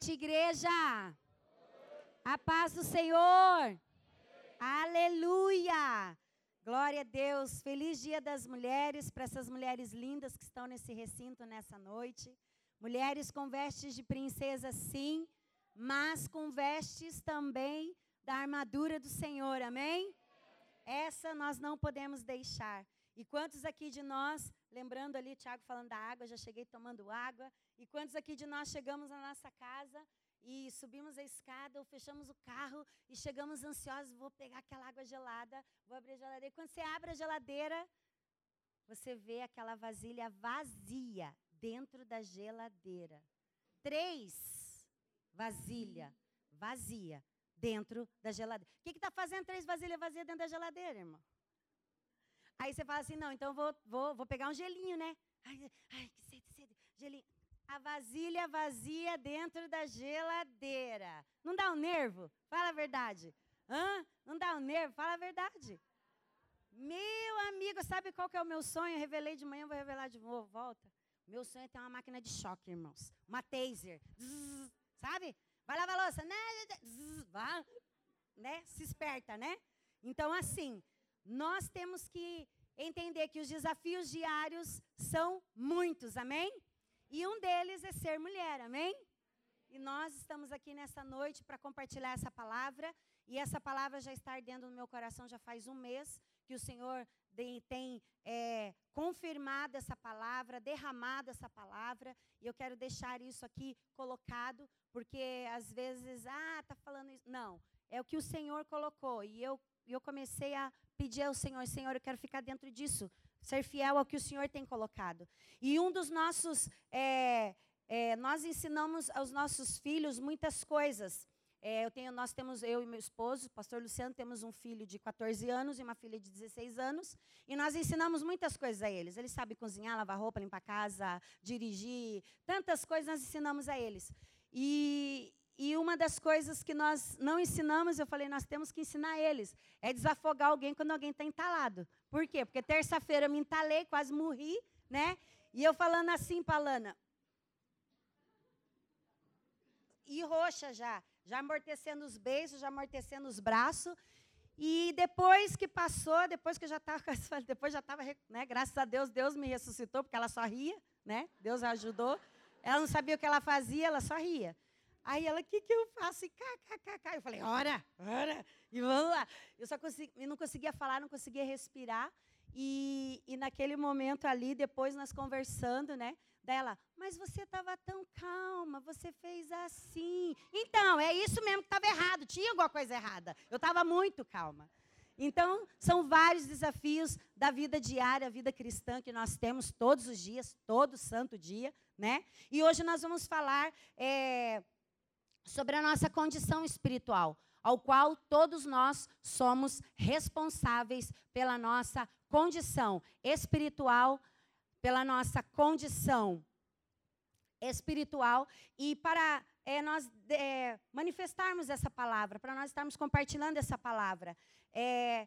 noite, igreja. A paz do Senhor. Aleluia. Glória a Deus. Feliz Dia das Mulheres para essas mulheres lindas que estão nesse recinto nessa noite. Mulheres com vestes de princesa, sim, mas com vestes também da armadura do Senhor. Amém? Essa nós não podemos deixar. E quantos aqui de nós, lembrando ali Tiago falando da água, já cheguei tomando água. E quantos aqui de nós chegamos na nossa casa e subimos a escada ou fechamos o carro e chegamos ansiosos, vou pegar aquela água gelada, vou abrir a geladeira. E quando você abre a geladeira, você vê aquela vasilha vazia dentro da geladeira. Três vasilha vazia dentro da geladeira. O que está fazendo três vasilhas vazias dentro da geladeira, irmão? Aí você fala assim, não, então vou, vou, vou pegar um gelinho, né? Ai, ai, que sede, sede, gelinho. A vasilha vazia dentro da geladeira. Não dá um nervo? Fala a verdade. Hã? Não dá um nervo? Fala a verdade. Meu amigo, sabe qual que é o meu sonho? Eu revelei de manhã, vou revelar de novo, volta. Meu sonho é ter uma máquina de choque, irmãos. Uma taser. Zzz, sabe? Vai lavar a louça. Né? Zzz, vai. Né? Se esperta, né? Então, assim, nós temos que entender que os desafios diários são muitos, amém? E um deles é ser mulher, amém? E nós estamos aqui nessa noite para compartilhar essa palavra. E essa palavra já está ardendo no meu coração já faz um mês que o Senhor tem é, confirmado essa palavra, derramado essa palavra. E eu quero deixar isso aqui colocado, porque às vezes, ah, tá falando isso. Não, é o que o Senhor colocou. E eu, eu comecei a pedir ao Senhor, Senhor, eu quero ficar dentro disso, ser fiel ao que o Senhor tem colocado. E um dos nossos, é, é, nós ensinamos aos nossos filhos muitas coisas. É, eu tenho, nós temos, eu e meu esposo, o pastor Luciano, temos um filho de 14 anos e uma filha de 16 anos, e nós ensinamos muitas coisas a eles. Eles sabem cozinhar, lavar roupa, limpar casa, dirigir, tantas coisas nós ensinamos a eles. E, e uma das coisas que nós não ensinamos, eu falei, nós temos que ensinar eles, é desafogar alguém quando alguém está entalado. Por quê? Porque terça-feira eu me entalei, quase morri, né? E eu falando assim para Lana. E roxa já, já amortecendo os beijos, já amortecendo os braços. E depois que passou, depois que eu já estava, depois já estava, né? Graças a Deus, Deus me ressuscitou, porque ela só ria, né? Deus ajudou. Ela não sabia o que ela fazia, ela só ria. Aí ela, o que, que eu faço? E cá. Eu falei, ora, ora, e vamos lá. Eu só consegui, eu não conseguia falar, não conseguia respirar. E, e naquele momento ali, depois nós conversando, né? Dela, mas você estava tão calma, você fez assim. Então, é isso mesmo que estava errado, tinha alguma coisa errada. Eu estava muito calma. Então, são vários desafios da vida diária, a vida cristã que nós temos todos os dias, todo santo dia, né? E hoje nós vamos falar é, sobre a nossa condição espiritual, ao qual todos nós somos responsáveis pela nossa condição espiritual, pela nossa condição espiritual e para é, nós é, manifestarmos essa palavra, para nós estarmos compartilhando essa palavra. É,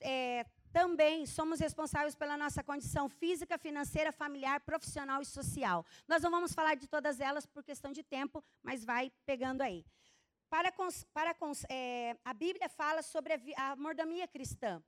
é também somos responsáveis pela nossa condição física, financeira, familiar, profissional e social. Nós não vamos falar de todas elas por questão de tempo, mas vai pegando aí. Para, para é, a Bíblia fala sobre a, a mordomia cristã.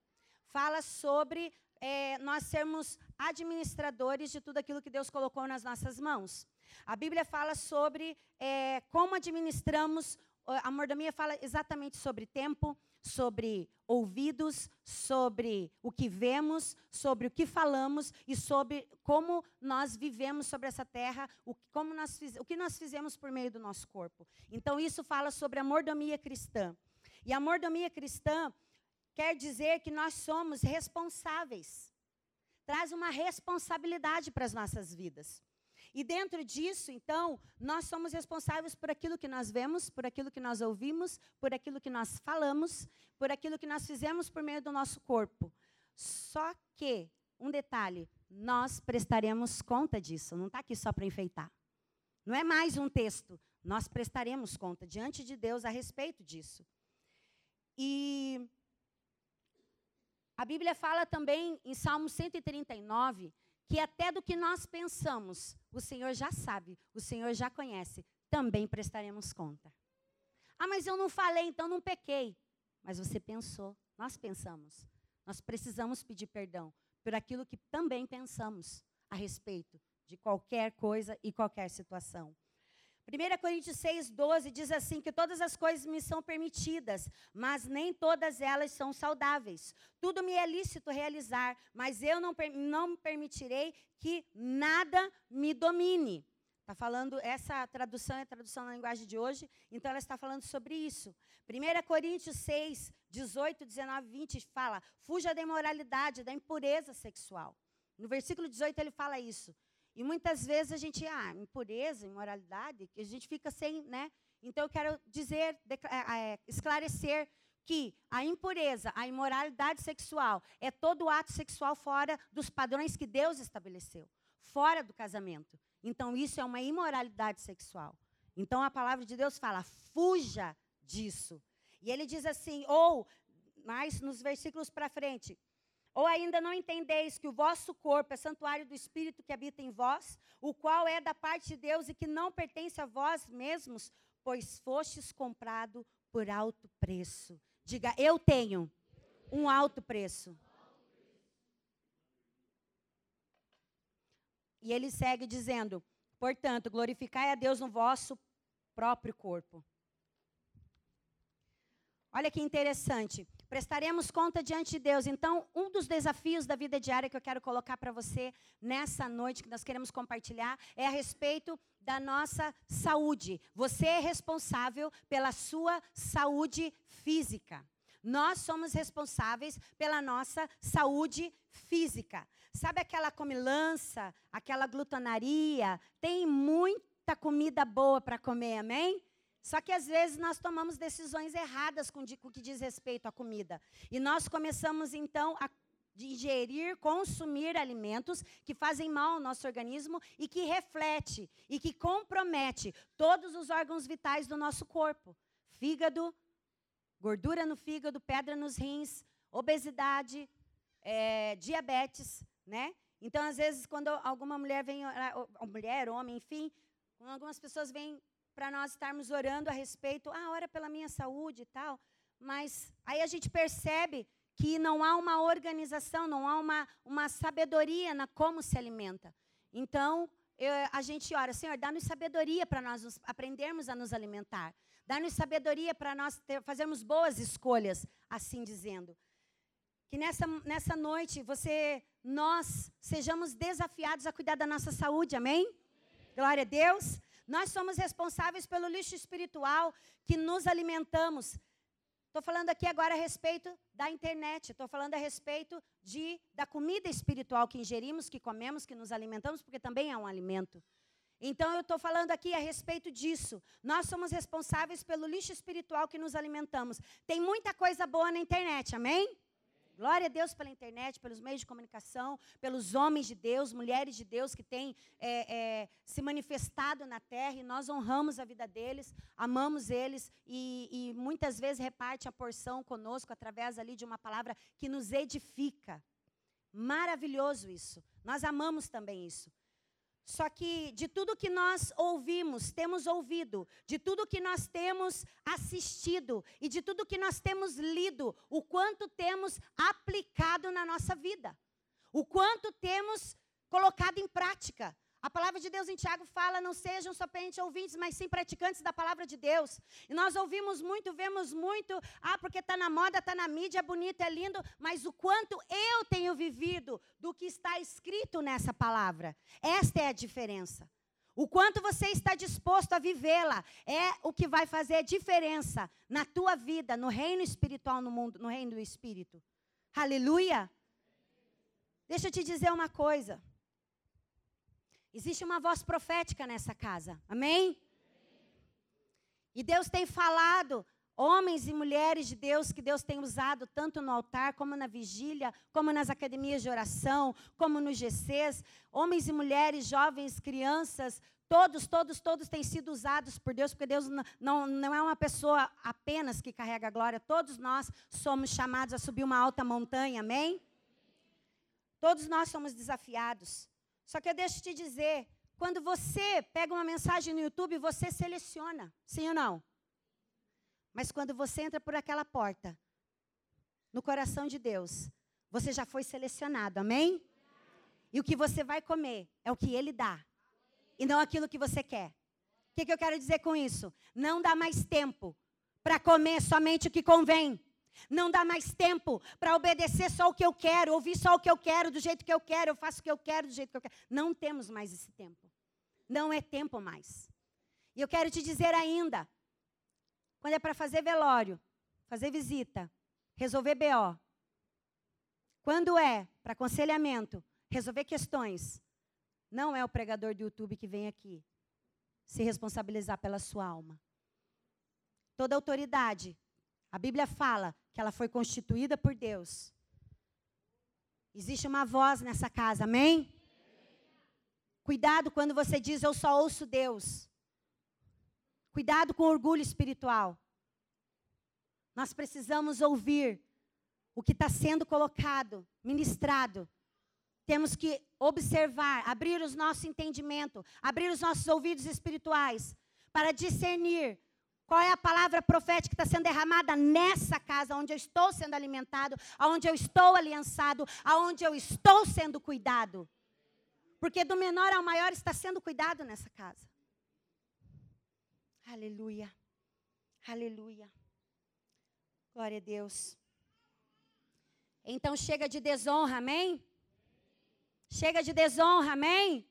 Fala sobre é, nós sermos administradores de tudo aquilo que Deus colocou nas nossas mãos. A Bíblia fala sobre é, como administramos, a mordomia fala exatamente sobre tempo, sobre ouvidos, sobre o que vemos, sobre o que falamos e sobre como nós vivemos sobre essa terra, o, como nós o que nós fizemos por meio do nosso corpo. Então, isso fala sobre a mordomia cristã. E a mordomia cristã quer dizer que nós somos responsáveis. Traz uma responsabilidade para as nossas vidas. E dentro disso, então, nós somos responsáveis por aquilo que nós vemos, por aquilo que nós ouvimos, por aquilo que nós falamos, por aquilo que nós fizemos por meio do nosso corpo. Só que, um detalhe, nós prestaremos conta disso, não está aqui só para enfeitar. Não é mais um texto, nós prestaremos conta diante de Deus a respeito disso. E a Bíblia fala também em Salmo 139 que até do que nós pensamos, o Senhor já sabe, o Senhor já conhece. também prestaremos conta. Ah, mas eu não falei, então não pequei. Mas você pensou, nós pensamos. Nós precisamos pedir perdão por aquilo que também pensamos a respeito de qualquer coisa e qualquer situação. 1 Coríntios 6, 12 diz assim: que todas as coisas me são permitidas, mas nem todas elas são saudáveis. Tudo me é lícito realizar, mas eu não, não permitirei que nada me domine. Está falando, essa tradução é a tradução na linguagem de hoje, então ela está falando sobre isso. 1 Coríntios 6, 18, 19, 20 fala: fuja da imoralidade, da impureza sexual. No versículo 18 ele fala isso. E muitas vezes a gente, ah, impureza, imoralidade, que a gente fica sem, né? Então eu quero dizer, é, esclarecer que a impureza, a imoralidade sexual é todo ato sexual fora dos padrões que Deus estabeleceu, fora do casamento. Então isso é uma imoralidade sexual. Então a palavra de Deus fala: fuja disso. E ele diz assim, ou mais nos versículos para frente, ou ainda não entendeis que o vosso corpo é santuário do Espírito que habita em vós, o qual é da parte de Deus e que não pertence a vós mesmos, pois fostes comprado por alto preço. Diga, eu tenho um alto preço. E ele segue dizendo: portanto, glorificai a Deus no vosso próprio corpo. Olha que interessante prestaremos conta diante de Deus. Então, um dos desafios da vida diária que eu quero colocar para você nessa noite que nós queremos compartilhar é a respeito da nossa saúde. Você é responsável pela sua saúde física. Nós somos responsáveis pela nossa saúde física. Sabe aquela comilança, aquela glutonaria? Tem muita comida boa para comer, amém? Só que às vezes nós tomamos decisões erradas com, o que diz respeito à comida. E nós começamos então a digerir, consumir alimentos que fazem mal ao nosso organismo e que reflete e que compromete todos os órgãos vitais do nosso corpo. Fígado, gordura no fígado, pedra nos rins, obesidade, é, diabetes, né? Então, às vezes, quando alguma mulher vem, mulher, homem, enfim, algumas pessoas vêm para nós estarmos orando a respeito, ah, ora pela minha saúde e tal, mas aí a gente percebe que não há uma organização, não há uma, uma sabedoria na como se alimenta. Então, eu, a gente ora, Senhor, dá-nos sabedoria para nós nos, aprendermos a nos alimentar. Dá-nos sabedoria para nós ter, fazermos boas escolhas, assim dizendo. Que nessa, nessa noite, você, nós, sejamos desafiados a cuidar da nossa saúde, amém? Glória a Deus. Nós somos responsáveis pelo lixo espiritual que nos alimentamos. Estou falando aqui agora a respeito da internet, estou falando a respeito de, da comida espiritual que ingerimos, que comemos, que nos alimentamos, porque também é um alimento. Então, eu estou falando aqui a respeito disso. Nós somos responsáveis pelo lixo espiritual que nos alimentamos. Tem muita coisa boa na internet, amém? Glória a Deus pela internet, pelos meios de comunicação, pelos homens de Deus, mulheres de Deus que têm é, é, se manifestado na terra e nós honramos a vida deles, amamos eles e, e muitas vezes reparte a porção conosco através ali de uma palavra que nos edifica. Maravilhoso isso. Nós amamos também isso. Só que de tudo que nós ouvimos, temos ouvido, de tudo que nós temos assistido e de tudo que nós temos lido, o quanto temos aplicado na nossa vida, o quanto temos colocado em prática. A palavra de Deus em Tiago fala: não sejam somente ouvintes, mas sim praticantes da palavra de Deus. E nós ouvimos muito, vemos muito, ah, porque está na moda, está na mídia, é bonito, é lindo, mas o quanto eu tenho vivido do que está escrito nessa palavra. Esta é a diferença. O quanto você está disposto a vivê-la é o que vai fazer diferença na tua vida, no reino espiritual, no mundo, no reino do espírito. Aleluia! Deixa eu te dizer uma coisa. Existe uma voz profética nessa casa. Amém? E Deus tem falado, homens e mulheres de Deus, que Deus tem usado tanto no altar, como na vigília, como nas academias de oração, como nos GCs. Homens e mulheres, jovens, crianças, todos, todos, todos têm sido usados por Deus, porque Deus não, não, é uma pessoa apenas que carrega a glória, todos nós somos chamados a subir uma alta montanha, amém? Todos nós somos desafiados. Só que eu deixo te dizer, Quando você pega uma mensagem no YouTube, você seleciona, sim ou não? Mas quando você entra por aquela porta, no coração de Deus, você já foi selecionado, amém? E o que você vai comer é o que Ele dá, e não aquilo que você quer. O que, que eu quero dizer com isso? Não dá mais tempo para comer somente o que convém. Não dá mais tempo para obedecer só o que eu quero, ouvir só o que eu quero, do jeito que eu quero, eu faço o que eu quero, do jeito que eu quero. Não temos mais esse tempo. Não é tempo mais. E eu quero te dizer ainda, quando é para fazer velório, fazer visita, resolver BO, quando é para aconselhamento, resolver questões, não é o pregador do YouTube que vem aqui se responsabilizar pela sua alma. Toda autoridade, a Bíblia fala que ela foi constituída por Deus. Existe uma voz nessa casa, amém? Cuidado quando você diz eu só ouço Deus. Cuidado com o orgulho espiritual. Nós precisamos ouvir o que está sendo colocado, ministrado. Temos que observar, abrir os nossos entendimento, abrir os nossos ouvidos espirituais para discernir qual é a palavra profética que está sendo derramada nessa casa, onde eu estou sendo alimentado, onde eu estou aliançado, aonde eu estou sendo cuidado. Porque do menor ao maior está sendo cuidado nessa casa. Aleluia. Aleluia. Glória a Deus. Então chega de desonra, amém? Chega de desonra, amém?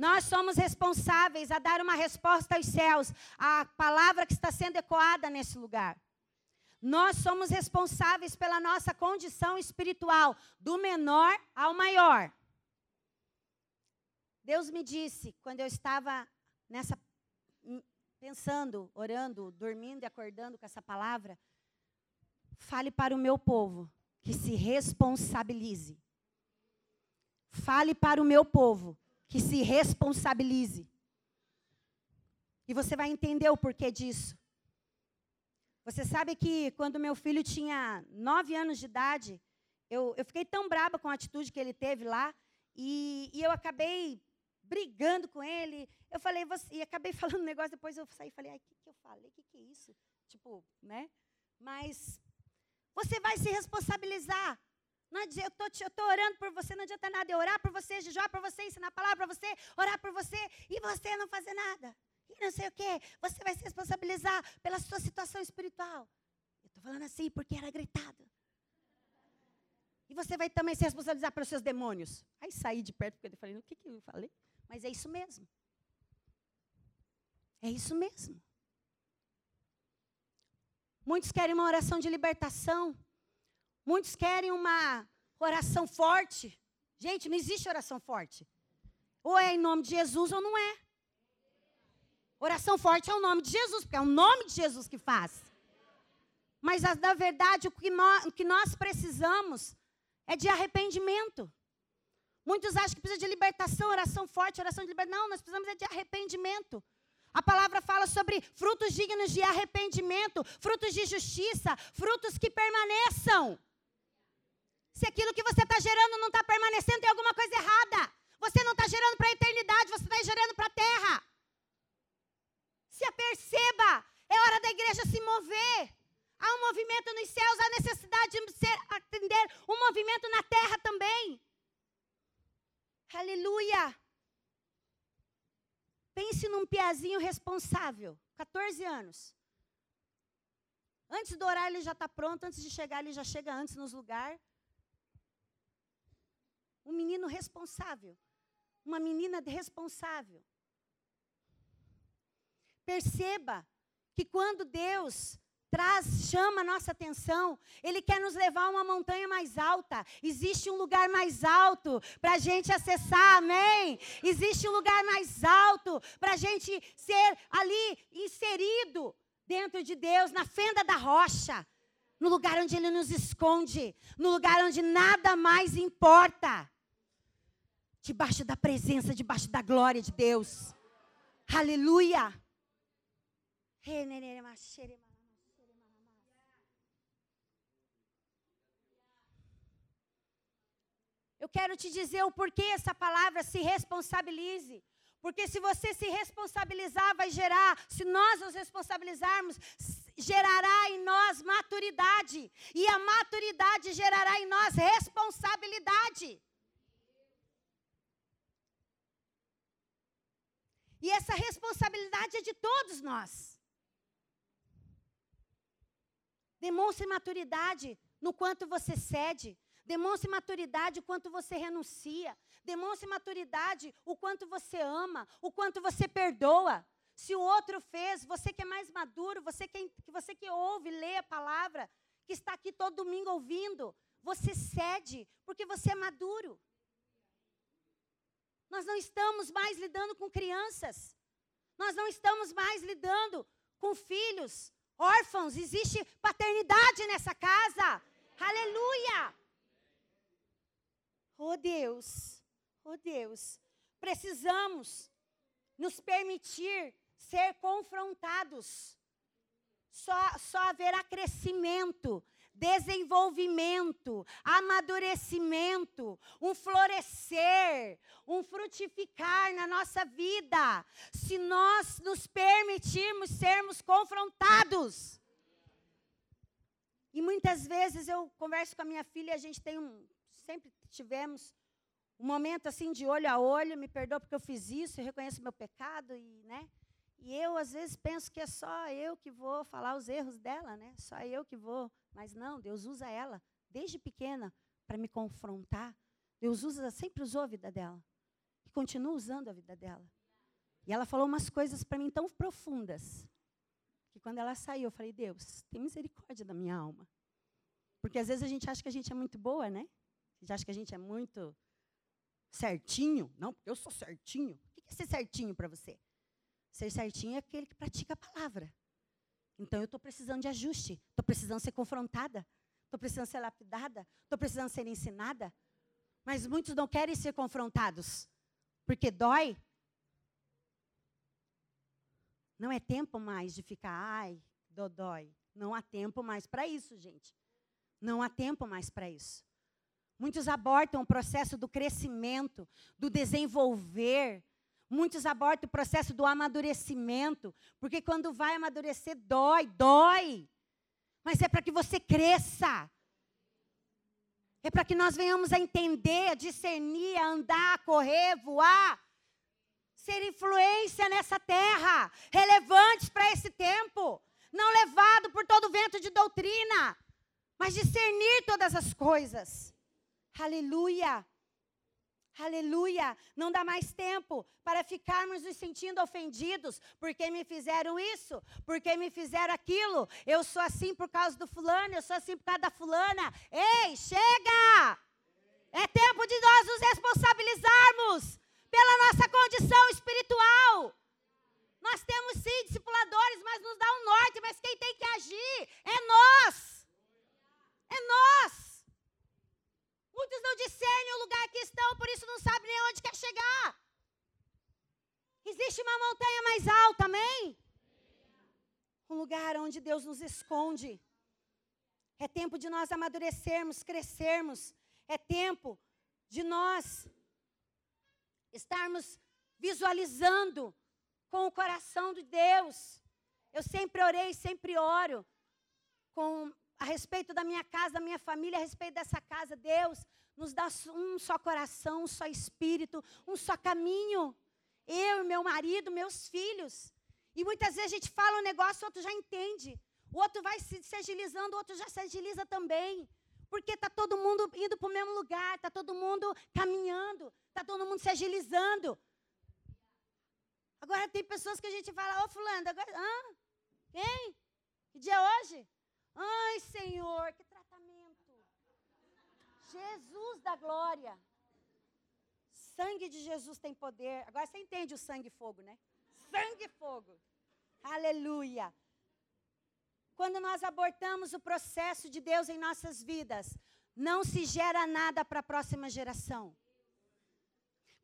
Nós somos responsáveis a dar uma resposta aos céus, à palavra que está sendo ecoada nesse lugar. Nós somos responsáveis pela nossa condição espiritual, do menor ao maior. Deus me disse, quando eu estava nessa hum, pensando, orando, dormindo e acordando com essa palavra, fale para o meu povo que se responsabilize. Fale para o meu povo que se responsabilize. E você vai entender o porquê disso. Você sabe que quando meu filho tinha nove anos de idade, eu, eu fiquei tão braba com a atitude que ele teve lá, e, e eu acabei brigando com ele. Eu falei, você, e acabei falando um negócio, depois eu saí e falei, ai, o que, que eu falei? O que, que é isso? Tipo, né? Mas você vai se responsabilizar. Não adianta, eu estou orando por você, não adianta nada eu orar por você, jejuar por você, ensinar a palavra para você, orar por você e você não fazer nada. E não sei o quê. Você vai se responsabilizar pela sua situação espiritual. Eu estou falando assim porque era gritado. E você vai também se responsabilizar pelos seus demônios. Aí saí de perto porque eu falei, o que, que eu falei? Mas é isso mesmo. É isso mesmo. Muitos querem uma oração de libertação. Muitos querem uma oração forte. Gente, não existe oração forte. Ou é em nome de Jesus ou não é. Oração forte é o nome de Jesus, porque é o nome de Jesus que faz. Mas, na verdade, o que, nós, o que nós precisamos é de arrependimento. Muitos acham que precisa de libertação, oração forte, oração de libertação. Não, nós precisamos é de arrependimento. A palavra fala sobre frutos dignos de arrependimento, frutos de justiça, frutos que permaneçam. Se aquilo que você está gerando não está permanecendo, tem alguma coisa errada. Você não está gerando para a eternidade, você está gerando para a terra. Se aperceba, é hora da igreja se mover. Há um movimento nos céus, há necessidade de ser, atender um movimento na terra também. Aleluia. Pense num piazinho responsável, 14 anos. Antes do horário ele já está pronto, antes de chegar ele já chega antes nos lugares. Um menino responsável, uma menina responsável. Perceba que quando Deus traz, chama a nossa atenção. Ele quer nos levar a uma montanha mais alta. Existe um lugar mais alto para a gente acessar, amém? Existe um lugar mais alto para a gente ser ali inserido dentro de Deus, na fenda da rocha. No lugar onde Ele nos esconde, no lugar onde nada mais importa. Debaixo da presença, debaixo da glória de Deus. Aleluia. Eu quero te dizer o porquê essa palavra se responsabilize. Porque se você se responsabilizar, vai gerar, se nós nos responsabilizarmos, gerará em nós maturidade. E a maturidade gerará em nós responsabilidade. E essa responsabilidade é de todos nós. Demonstre maturidade no quanto você cede. Demonstre maturidade o quanto você renuncia. Demonstre maturidade o quanto você ama, o quanto você perdoa. Se o outro fez, você que é mais maduro, você que, você que ouve, lê a palavra, que está aqui todo domingo ouvindo, você cede, porque você é maduro. Nós não estamos mais lidando com crianças. Nós não estamos mais lidando com filhos órfãos. Existe paternidade nessa casa. Aleluia! Oh Deus, oh Deus, precisamos nos permitir ser confrontados. Só, só haverá crescimento, desenvolvimento, amadurecimento, um florescer, um frutificar na nossa vida, se nós nos permitirmos sermos confrontados. E muitas vezes eu converso com a minha filha, a gente tem um, sempre tivemos um momento assim de olho a olho, me perdoa porque eu fiz isso, eu reconheço meu pecado e, né? E eu às vezes penso que é só eu que vou falar os erros dela, né? Só eu que vou, mas não, Deus usa ela desde pequena para me confrontar. Deus usa, sempre usou a vida dela. E continua usando a vida dela. E ela falou umas coisas para mim tão profundas, que quando ela saiu, eu falei: "Deus, tem misericórdia da minha alma". Porque às vezes a gente acha que a gente é muito boa, né? A gente acha que a gente é muito certinho. Não, porque eu sou certinho. O que é ser certinho para você? Ser certinho é aquele que pratica a palavra. Então eu estou precisando de ajuste. Estou precisando ser confrontada. Estou precisando ser lapidada. Estou precisando ser ensinada. Mas muitos não querem ser confrontados. Porque dói. Não é tempo mais de ficar, ai, dói. Não há tempo mais para isso, gente. Não há tempo mais para isso. Muitos abortam o processo do crescimento, do desenvolver. Muitos abortam o processo do amadurecimento, porque quando vai amadurecer dói, dói. Mas é para que você cresça. É para que nós venhamos a entender, a discernir, a andar, a correr, voar, ser influência nessa terra, relevantes para esse tempo, não levado por todo vento de doutrina, mas discernir todas as coisas. Aleluia. Aleluia! Não dá mais tempo para ficarmos nos sentindo ofendidos porque me fizeram isso, porque me fizeram aquilo. Eu sou assim por causa do fulano, eu sou assim por causa da fulana. Ei, chega! É tempo de nós nos responsabilizarmos pela nossa condição espiritual. Nós temos sim discipuladores, mas nos dá um norte, mas quem tem que agir é nós. É nós. Muitos não discernem o lugar que estão, por isso não sabem nem onde quer chegar. Existe uma montanha mais alta, amém? Um lugar onde Deus nos esconde. É tempo de nós amadurecermos, crescermos. É tempo de nós estarmos visualizando com o coração de Deus. Eu sempre orei, sempre oro com a respeito da minha casa, da minha família, a respeito dessa casa, Deus nos dá um só coração, um só espírito, um só caminho. Eu, meu marido, meus filhos. E muitas vezes a gente fala um negócio, o outro já entende. O outro vai se, se agilizando, o outro já se agiliza também. Porque está todo mundo indo para o mesmo lugar, está todo mundo caminhando, está todo mundo se agilizando. Agora tem pessoas que a gente fala, ô fulano, agora, hã? Quem? Que dia é hoje? Ai, Senhor, que tratamento. Jesus da glória. Sangue de Jesus tem poder. Agora você entende o sangue e fogo, né? Sangue e fogo. Aleluia. Quando nós abortamos o processo de Deus em nossas vidas, não se gera nada para a próxima geração.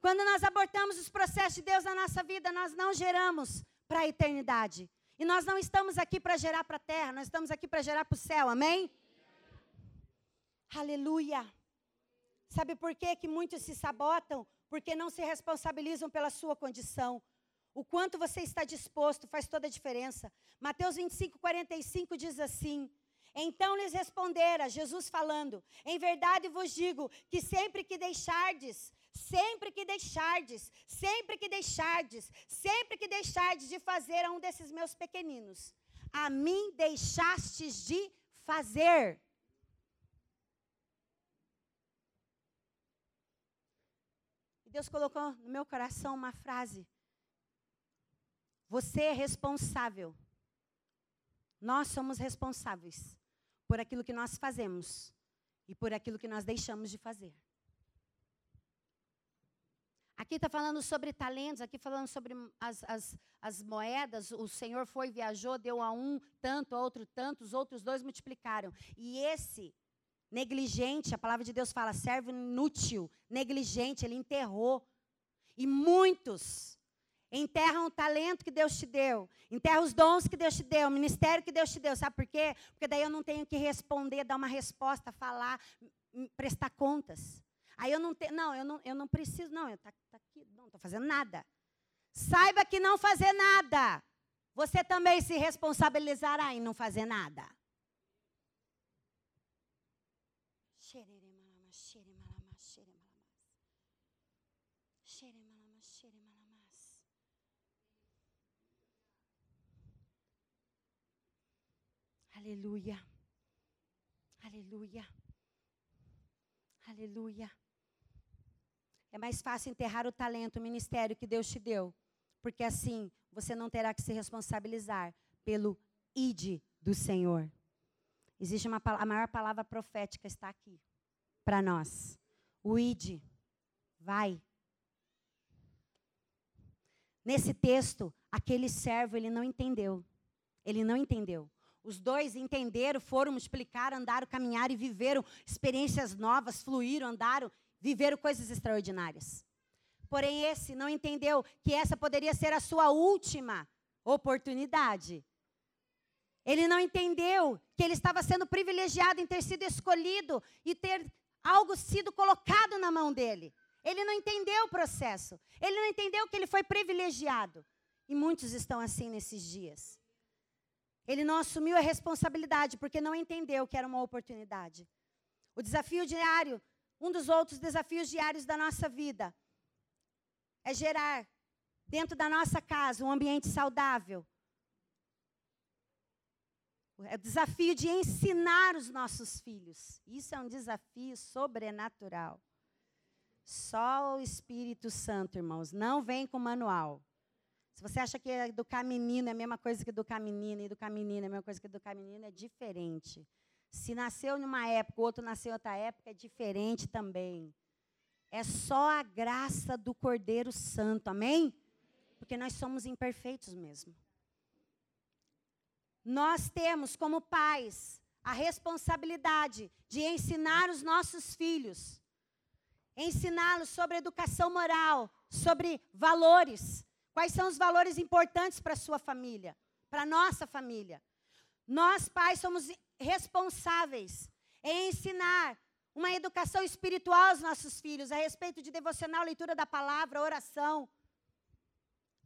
Quando nós abortamos os processos de Deus na nossa vida, nós não geramos para a eternidade. E nós não estamos aqui para gerar para a terra, nós estamos aqui para gerar para o céu, amém? Aleluia. Sabe por quê que muitos se sabotam? Porque não se responsabilizam pela sua condição. O quanto você está disposto faz toda a diferença. Mateus 25, 45 diz assim: Então lhes respondera, Jesus falando: Em verdade vos digo que sempre que deixardes, sempre que deixardes, sempre que deixardes, sempre que deixardes de fazer a um desses meus pequeninos, a mim deixastes de fazer. E Deus colocou no meu coração uma frase. Você é responsável. Nós somos responsáveis por aquilo que nós fazemos e por aquilo que nós deixamos de fazer. Aqui está falando sobre talentos, aqui falando sobre as, as, as, moedas. O Senhor foi, viajou, deu a um tanto, a outro tanto, os outros dois multiplicaram. E esse negligente, a palavra de Deus fala, servo inútil, negligente, ele enterrou. E muitos enterram o talento que Deus te deu, enterram os dons que Deus te deu, o ministério que Deus te deu. Sabe por quê? Porque daí eu não tenho que responder, dar uma resposta, falar, prestar contas. Aí eu não tenho, não, eu não, eu não preciso, não, eu tá, tá aqui, não estou fazendo nada. Saiba que não fazer nada, você também se responsabilizará em não fazer nada. Aleluia. Aleluia. Aleluia. É mais fácil enterrar o talento, o ministério que Deus te deu, porque assim você não terá que se responsabilizar pelo ide do Senhor. Existe uma a maior palavra profética está aqui para nós. O ide. Vai. Nesse texto, aquele servo ele não entendeu. Ele não entendeu. Os dois entenderam, foram, multiplicaram, andaram, caminharam e viveram experiências novas, fluíram, andaram, viveram coisas extraordinárias. Porém, esse não entendeu que essa poderia ser a sua última oportunidade. Ele não entendeu que ele estava sendo privilegiado em ter sido escolhido e ter algo sido colocado na mão dele. Ele não entendeu o processo. Ele não entendeu que ele foi privilegiado. E muitos estão assim nesses dias. Ele não assumiu a responsabilidade porque não entendeu que era uma oportunidade. O desafio diário, um dos outros desafios diários da nossa vida, é gerar dentro da nossa casa um ambiente saudável. É o desafio de ensinar os nossos filhos. Isso é um desafio sobrenatural. Só o Espírito Santo, irmãos, não vem com manual. Se você acha que educar menino é a mesma coisa que educar menina, educar menina é a mesma coisa que educar menina, é diferente. Se nasceu numa época, o outro nasceu em outra época, é diferente também. É só a graça do Cordeiro Santo, amém? Porque nós somos imperfeitos mesmo. Nós temos como pais a responsabilidade de ensinar os nossos filhos, ensiná-los sobre educação moral, sobre valores, Quais são os valores importantes para a sua família, para a nossa família? Nós, pais, somos responsáveis em ensinar uma educação espiritual aos nossos filhos, a respeito de devocional, leitura da palavra, oração.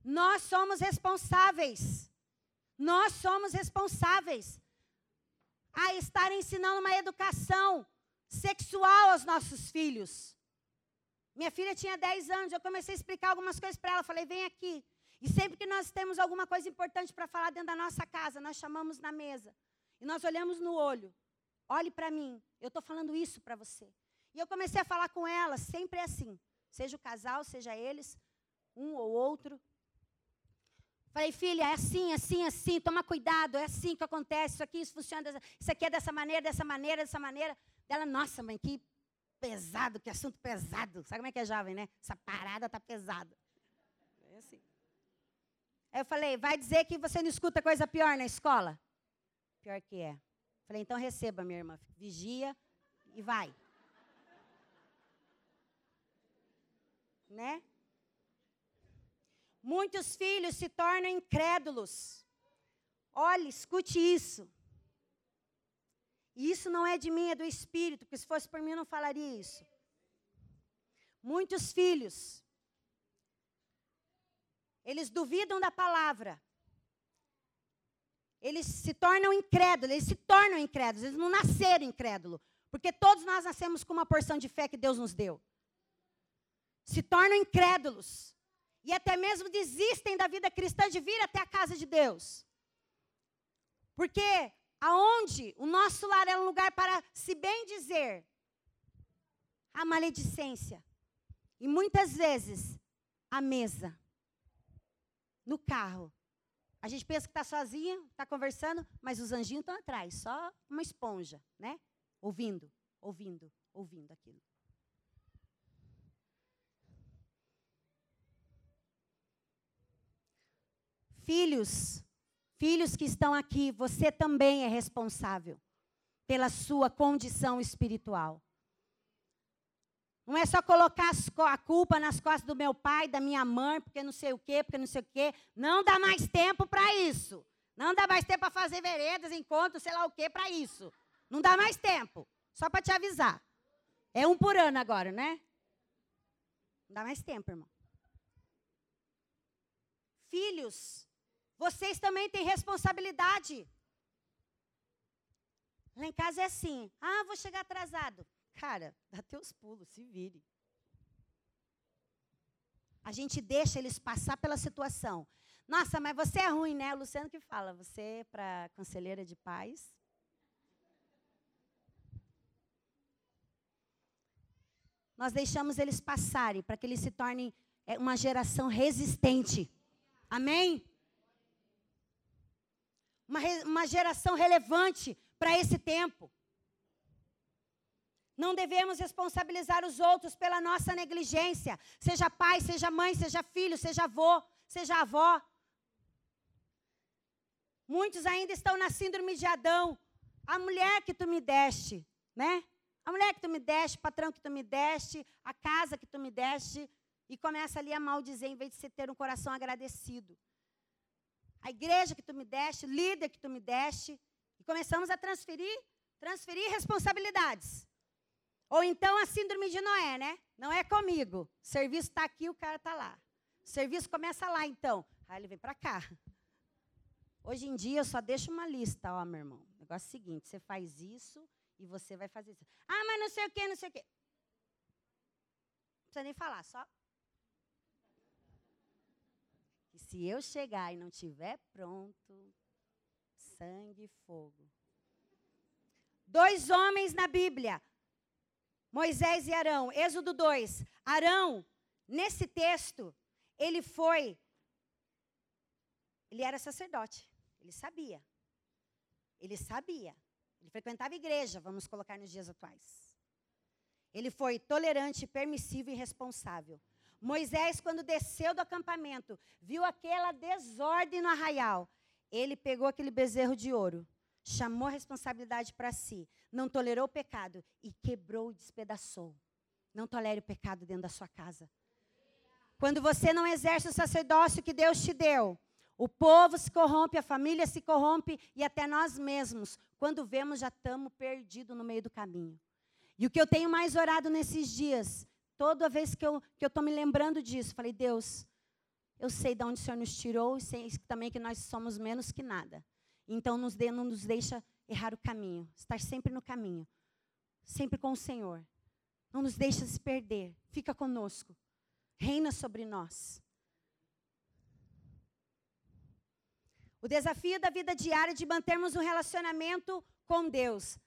Nós somos responsáveis. Nós somos responsáveis a estar ensinando uma educação sexual aos nossos filhos. Minha filha tinha 10 anos, eu comecei a explicar algumas coisas para ela. Falei, vem aqui. E sempre que nós temos alguma coisa importante para falar dentro da nossa casa, nós chamamos na mesa. E nós olhamos no olho. Olhe para mim, eu estou falando isso para você. E eu comecei a falar com ela, sempre é assim. Seja o casal, seja eles, um ou outro. Falei, filha, é assim, assim, assim, toma cuidado, é assim que acontece, isso aqui, isso funciona, isso aqui é dessa maneira, dessa maneira, dessa maneira. Ela, nossa, mãe, que pesado, que assunto pesado. Sabe como é que é jovem, né? Essa parada tá pesada. É assim. Aí eu falei, vai dizer que você não escuta coisa pior na escola? Pior que é. Falei, então receba, minha irmã. Vigia e vai. Né? Muitos filhos se tornam incrédulos. Olhe, escute isso. E isso não é de mim, é do Espírito, porque se fosse por mim eu não falaria isso. muitos filhos, eles duvidam da palavra. Eles se tornam incrédulos, eles se tornam incrédulos, eles não nasceram incrédulos. Porque todos nós nascemos com uma porção de fé que Deus nos deu. Se tornam incrédulos. E até mesmo desistem da vida cristã de vir até a casa de Deus. Porque aonde o nosso lar é um lugar para se bem dizer a maledicência. E muitas vezes a mesa, no carro. A gente pensa que está sozinha, está conversando, mas os anjinhos estão atrás, só uma esponja, né? Ouvindo, ouvindo, ouvindo aquilo. Filhos, filhos que estão aqui, você também é responsável pela sua condição espiritual. Não é só colocar a culpa nas costas do meu pai, da minha mãe, porque não sei o quê, porque não sei o quê. Não dá mais tempo para isso. Não dá mais tempo para fazer veredas, encontros, sei lá o quê, para isso. Não dá mais tempo. Só para te avisar. É um por ano agora, né? Não dá mais tempo, irmão. Filhos, vocês também têm responsabilidade. Lá em casa é assim: ah, vou chegar atrasado. Cara, dá teus pulos, se vire. A gente deixa eles passar pela situação. Nossa, mas você é ruim, né? O Luciano que fala, você é para conselheira de paz. nós deixamos eles passarem para que eles se tornem é, uma geração resistente. Amém? Uma, uma geração relevante para esse tempo. Não devemos responsabilizar os outros pela nossa negligência, seja pai, seja mãe, seja filho, seja avô, seja avó. Muitos ainda estão na síndrome de Adão. A mulher que tu me deste, né? A mulher que tu me deste, o patrão que tu me deste, a casa que tu me deste, e começa ali a maldizer em vez de você ter um coração agradecido. A igreja que tu me deste, o líder que tu me deste, e começamos a transferir, transferir responsabilidades. Ou então a síndrome de Noé, né? Não é comigo. O serviço está aqui, o cara está lá. O serviço começa lá, então. Aí ele vem para cá. Hoje em dia eu só deixo uma lista, ó, meu irmão. O negócio é o seguinte: você faz isso, e você vai fazer isso. Ah, mas não sei o quê, não sei o quê. Não precisa nem falar, só. Que se eu chegar e não tiver pronto, sangue e fogo. Dois homens na Bíblia, Moisés e Arão, Êxodo 2. Arão, nesse texto, ele foi, ele era sacerdote, ele sabia. Ele sabia. Ele frequentava igreja, vamos colocar nos dias atuais. Ele foi tolerante, permissivo e responsável. Moisés, quando desceu do acampamento, viu aquela desordem no arraial. Ele pegou aquele bezerro de ouro, chamou a responsabilidade para si, não tolerou o pecado e quebrou e despedaçou. Não tolere o pecado dentro da sua casa. Quando você não exerce o sacerdócio que Deus te deu, o povo se corrompe, a família se corrompe e até nós mesmos, quando vemos, já estamos perdidos no meio do caminho. E o que eu tenho mais orado nesses dias, toda vez que eu estou me lembrando disso, falei, Deus, eu sei de onde o Senhor nos tirou e sei também que nós somos menos que nada. Então, nos dê, não nos deixa errar o caminho, estar sempre no caminho, sempre com o Senhor. Não nos deixa se perder, fica conosco, reina sobre nós. O desafio da vida diária de mantermos um relacionamento com Deus,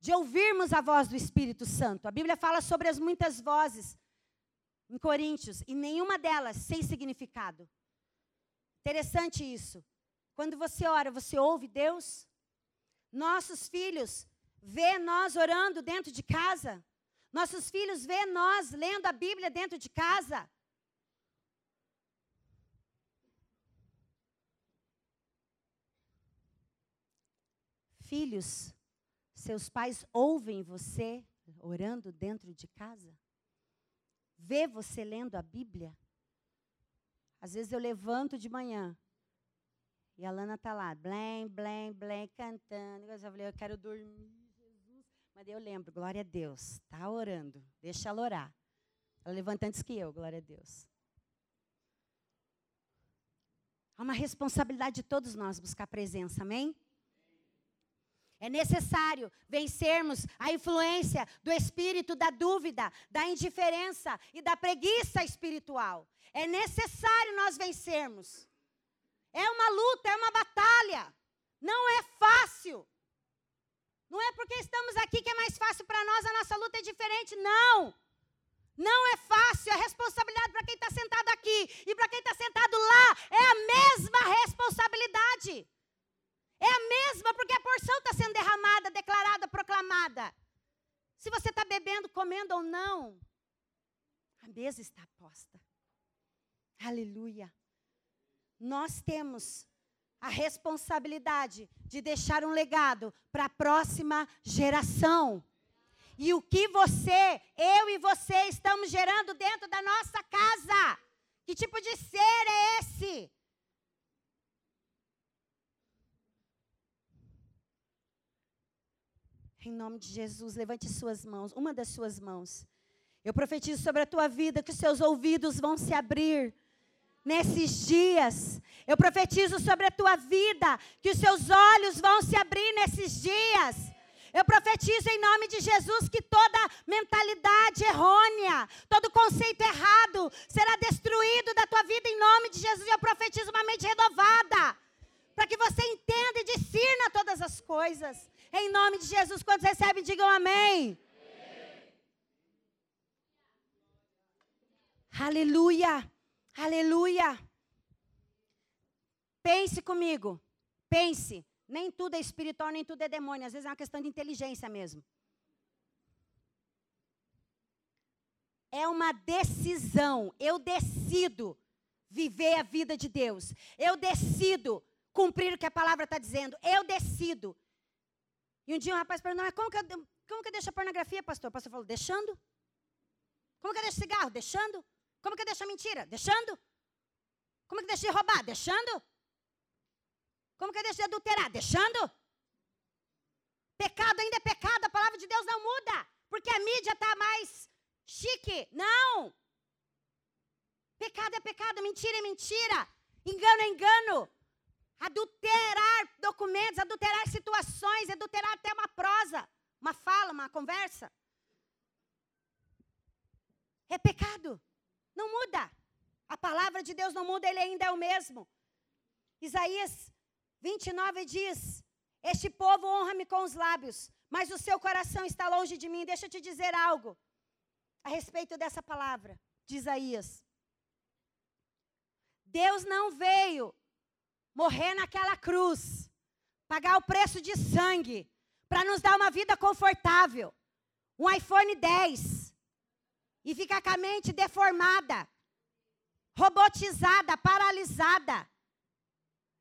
de ouvirmos a voz do Espírito Santo. A Bíblia fala sobre as muitas vozes em Coríntios, e nenhuma delas sem significado. Interessante isso. Quando você ora, você ouve Deus? Nossos filhos vê nós orando dentro de casa? Nossos filhos vê nós lendo a Bíblia dentro de casa? Filhos, seus pais ouvem você orando dentro de casa? Vê você lendo a Bíblia? Às vezes eu levanto de manhã e a Lana está lá, blém, blém, blém, cantando. Eu falei, eu quero dormir, Jesus. Mas eu lembro, glória a Deus, está orando, deixa ela orar. Ela levanta antes que eu, glória a Deus. Há uma responsabilidade de todos nós buscar presença, amém? É necessário vencermos a influência do espírito da dúvida, da indiferença e da preguiça espiritual. É necessário nós vencermos. É uma luta, é uma batalha. Não é fácil. Não é porque estamos aqui que é mais fácil para nós, a nossa luta é diferente. Não. Não é fácil, a responsabilidade para quem está sentado aqui e para quem está sentado lá é a mesma responsabilidade. É a mesma, porque a porção está sendo derramada, declarada, proclamada. Se você está bebendo, comendo ou não, a mesa está posta. Aleluia. Nós temos a responsabilidade de deixar um legado para a próxima geração. E o que você, eu e você estamos gerando dentro da nossa casa? Que tipo de ser é esse? Em nome de Jesus, levante suas mãos, uma das suas mãos. Eu profetizo sobre a tua vida que os seus ouvidos vão se abrir nesses dias. Eu profetizo sobre a tua vida que os seus olhos vão se abrir nesses dias. Eu profetizo em nome de Jesus que toda mentalidade errônea, todo conceito errado será destruído da tua vida em nome de Jesus. Eu profetizo uma mente renovada, para que você entenda e discirna todas as coisas. Em nome de Jesus, quando recebem, digam amém. amém. Aleluia. Aleluia. Pense comigo. Pense. Nem tudo é espiritual, nem tudo é demônio. Às vezes é uma questão de inteligência mesmo. É uma decisão. Eu decido viver a vida de Deus. Eu decido cumprir o que a palavra está dizendo. Eu decido. E um dia um rapaz perguntou, mas como que, eu, como que eu deixo a pornografia, pastor? O pastor falou, deixando. Como que eu deixo cigarro? Deixando. Como que deixa mentira? Deixando. Como que deixa de roubar? Deixando. Como que deixa de adulterar? Deixando. Pecado ainda é pecado, a palavra de Deus não muda. Porque a mídia está mais chique. Não. Pecado é pecado, mentira é mentira. Engano é engano. Adulterar documentos, adulterar situações, adulterar até uma prosa, uma fala, uma conversa. É pecado. Não muda. A palavra de Deus não muda, ele ainda é o mesmo. Isaías 29 diz: Este povo honra-me com os lábios, mas o seu coração está longe de mim. Deixa eu te dizer algo a respeito dessa palavra de Isaías. Deus não veio morrer naquela cruz, pagar o preço de sangue, para nos dar uma vida confortável, um iPhone 10, e ficar com a mente deformada, robotizada, paralisada.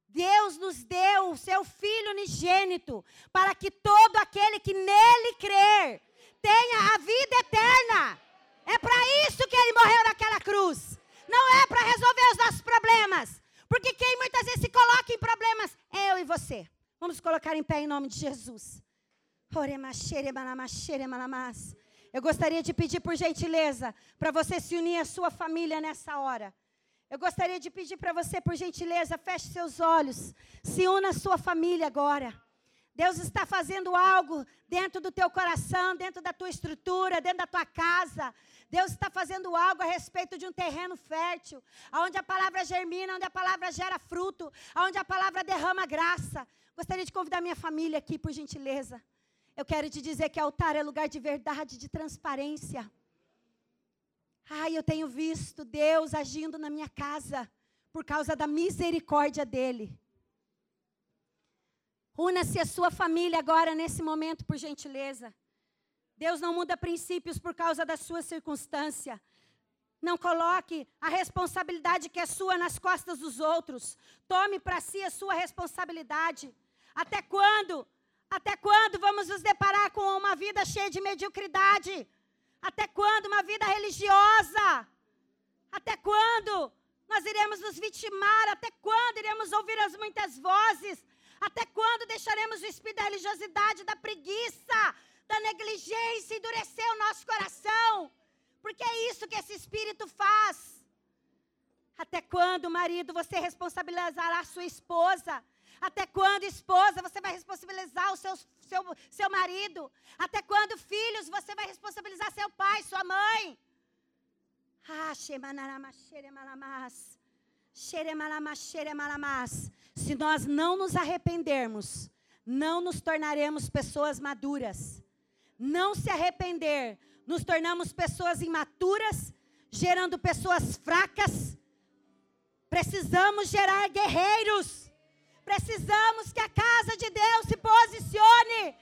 Deus nos deu o seu Filho unigênito para que todo aquele que nele crer tenha a vida eterna. É para isso que ele morreu naquela cruz. Não é para resolver os nossos problemas. Porque quem muitas vezes se coloca em problemas é eu e você. Vamos colocar em pé em nome de Jesus. Eu gostaria de pedir por gentileza para você se unir à sua família nessa hora. Eu gostaria de pedir para você, por gentileza, feche seus olhos, se una à sua família agora. Deus está fazendo algo dentro do teu coração, dentro da tua estrutura, dentro da tua casa. Deus está fazendo algo a respeito de um terreno fértil, onde a palavra germina, onde a palavra gera fruto, onde a palavra derrama graça. Gostaria de convidar minha família aqui, por gentileza. Eu quero te dizer que altar é lugar de verdade, de transparência. Ai, eu tenho visto Deus agindo na minha casa por causa da misericórdia dEle. Una-se a sua família agora, nesse momento, por gentileza. Deus não muda princípios por causa da sua circunstância. Não coloque a responsabilidade que é sua nas costas dos outros. Tome para si a sua responsabilidade. Até quando até quando vamos nos deparar com uma vida cheia de mediocridade? Até quando uma vida religiosa? Até quando nós iremos nos vitimar? Até quando iremos ouvir as muitas vozes? Até quando deixaremos o espírito da religiosidade, da preguiça, da negligência endurecer o nosso coração? Porque é isso que esse Até quando, marido, você responsabilizará a sua esposa? Até quando, esposa, você vai responsabilizar o seu, seu, seu marido? Até quando, filhos, você vai responsabilizar seu pai, sua mãe? Ah, Se nós não nos arrependermos, não nos tornaremos pessoas maduras. Não se arrepender, nos tornamos pessoas imaturas, gerando pessoas fracas. Precisamos gerar guerreiros. Precisamos que a casa de Deus se posicione.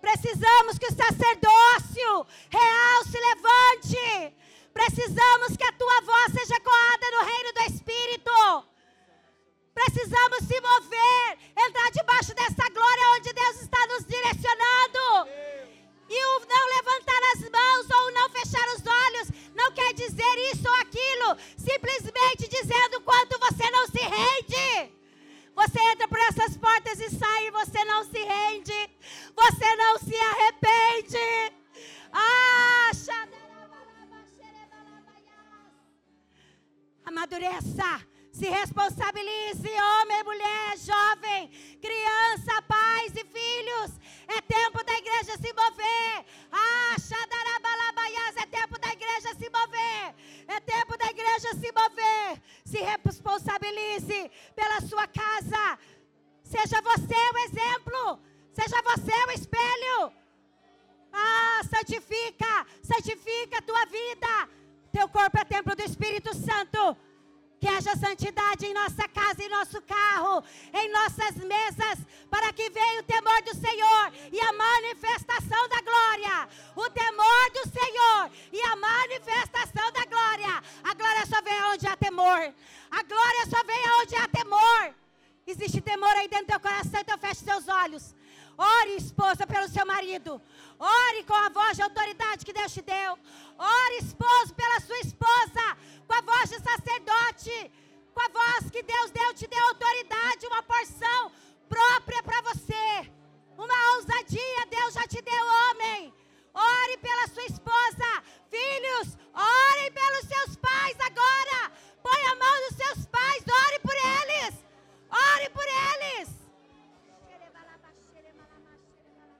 Precisamos que o sacerdócio real se levante. Precisamos que a tua voz seja coada no reino do Espírito. Precisamos se mover, entrar debaixo dessa glória onde Deus está nos direcionando. E o não levantar as mãos ou não fechar os olhos não quer dizer isso ou aquilo, simplesmente dizendo quanto você não se rende. Você entra por essas portas e sai e você não se rende. Você não se arrepende. Ah, Amadureça. Se responsabilize, homem, mulher, jovem, criança, pais e filhos. É tempo da igreja se mover. Ah, xadarabalabaias, é tempo da igreja se mover. É tempo da igreja se mover. Se responsabilize pela sua casa. Seja você o exemplo. Seja você o espelho. Ah, santifica, santifica a tua vida. Teu corpo é templo do Espírito Santo. Que haja santidade em nossa casa, em nosso carro, em nossas mesas, para que venha o temor do Senhor e a manifestação da glória. O temor do Senhor e a manifestação da glória. A glória só vem onde há temor. A glória só vem onde há temor. Existe temor aí dentro do teu coração, então feche seus olhos. Ore, esposa, pelo seu marido. Ore com a voz de autoridade que Deus te deu. Ore, esposo, pela sua esposa com a voz de sacerdote, com a voz que Deus deu, te deu autoridade, uma porção própria para você. Uma ousadia, Deus já te deu, homem. Ore pela sua esposa. Filhos, orem pelos seus pais agora. Põe a mão nos seus pais, ore por eles. Ore por eles.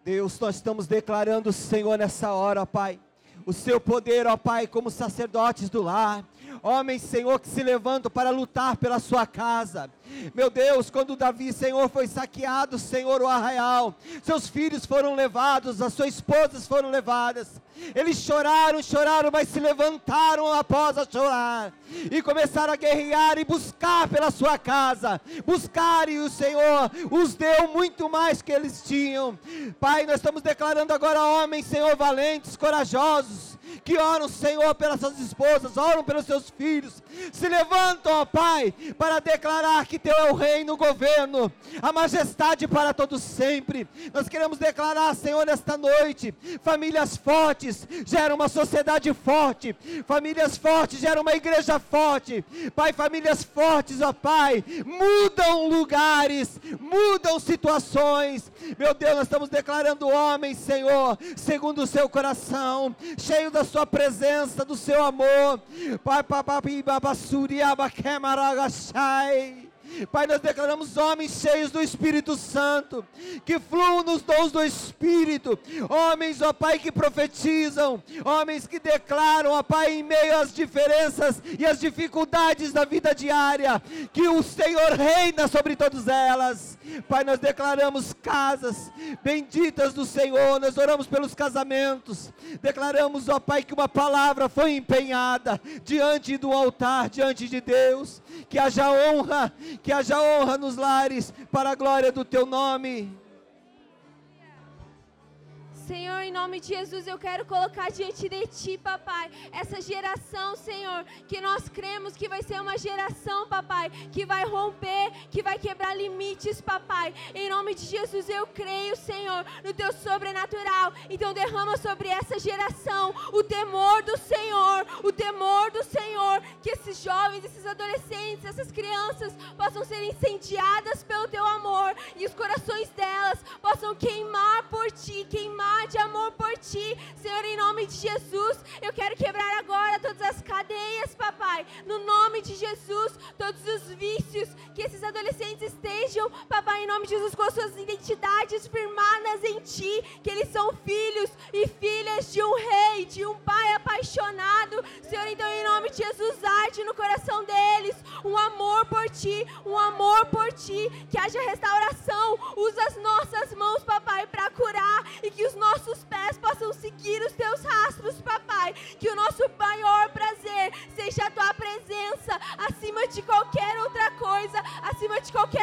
Deus, nós estamos declarando, Senhor, nessa hora, Pai, o seu poder, ó Pai, como sacerdotes do lar homens, Senhor, que se levantam para lutar pela sua casa. Meu Deus, quando Davi, Senhor, foi saqueado, Senhor, o arraial, seus filhos foram levados, as suas esposas foram levadas. Eles choraram, choraram, mas se levantaram após a chorar e começaram a guerrear e buscar pela sua casa. Buscar e o Senhor os deu muito mais que eles tinham. Pai, nós estamos declarando agora homens, Senhor, valentes, corajosos que oram, Senhor, pelas suas esposas, oram pelos seus filhos, se levantam, ó Pai, para declarar que Teu é o reino, o governo, a majestade para todos sempre. Nós queremos declarar, Senhor, nesta noite, famílias fortes geram uma sociedade forte, famílias fortes geram uma igreja forte. Pai, famílias fortes, ó Pai, mudam lugares, mudam situações. Meu Deus, nós estamos declarando homens, Senhor, segundo o seu coração, cheio da sua presença, do seu amor. Pai, papai, babasuri, abaquemaragachai. Pai, nós declaramos homens cheios do Espírito Santo, que fluam nos dons do Espírito, homens, ó Pai, que profetizam, homens que declaram, ó Pai, em meio às diferenças e às dificuldades da vida diária, que o Senhor reina sobre todas elas. Pai, nós declaramos casas benditas do Senhor, nós oramos pelos casamentos, declaramos, ó Pai, que uma palavra foi empenhada diante do altar, diante de Deus, que haja honra, que haja honra nos lares, para a glória do Teu nome. Senhor, em nome de Jesus, eu quero colocar diante de Ti, papai, essa geração, Senhor, que nós cremos que vai ser uma geração, papai, que vai romper, que vai quebrar limites, papai. Em nome de Jesus, eu creio, Senhor, no Teu sobrenatural. Então, derrama sobre essa geração o temor do Senhor, o temor do Senhor, que esses jovens, esses adolescentes, essas crianças possam ser incendiadas pelo Teu amor e os corações delas possam queimar por Ti, queimar de amor por ti. Senhor, em nome de Jesus, eu quero quebrar agora todas as cadeias papai. No nome de Jesus, todos os vícios que esses adolescentes estejam, papai, em nome de Jesus, com as suas identidades firmadas em ti, que eles são filhos e filhas de um rei, de um pai apaixonado. Senhor, então em nome de Jesus, arde no coração deles um amor por ti, um amor por ti, que haja restauração. Usa as nossas mãos, papai, para curar e que os nossos pés possam seguir os teus rastros, papai. Que o nosso maior prazer seja a tua presença acima de qualquer outra coisa, acima de qualquer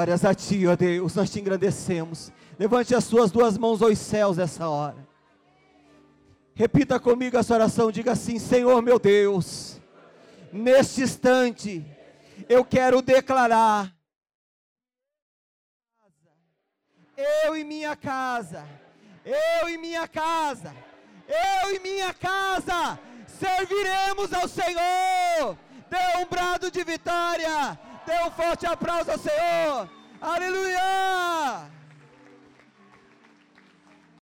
Glórias a Ti, ó Deus, nós te engrandecemos. Levante as suas duas mãos aos céus essa hora. Repita comigo essa oração, diga assim: Senhor meu Deus, neste instante, eu quero declarar, eu e minha casa, eu e minha casa, eu e minha casa, serviremos ao Senhor. Dê um brado de vitória, dê um forte aplauso ao Senhor, aleluia!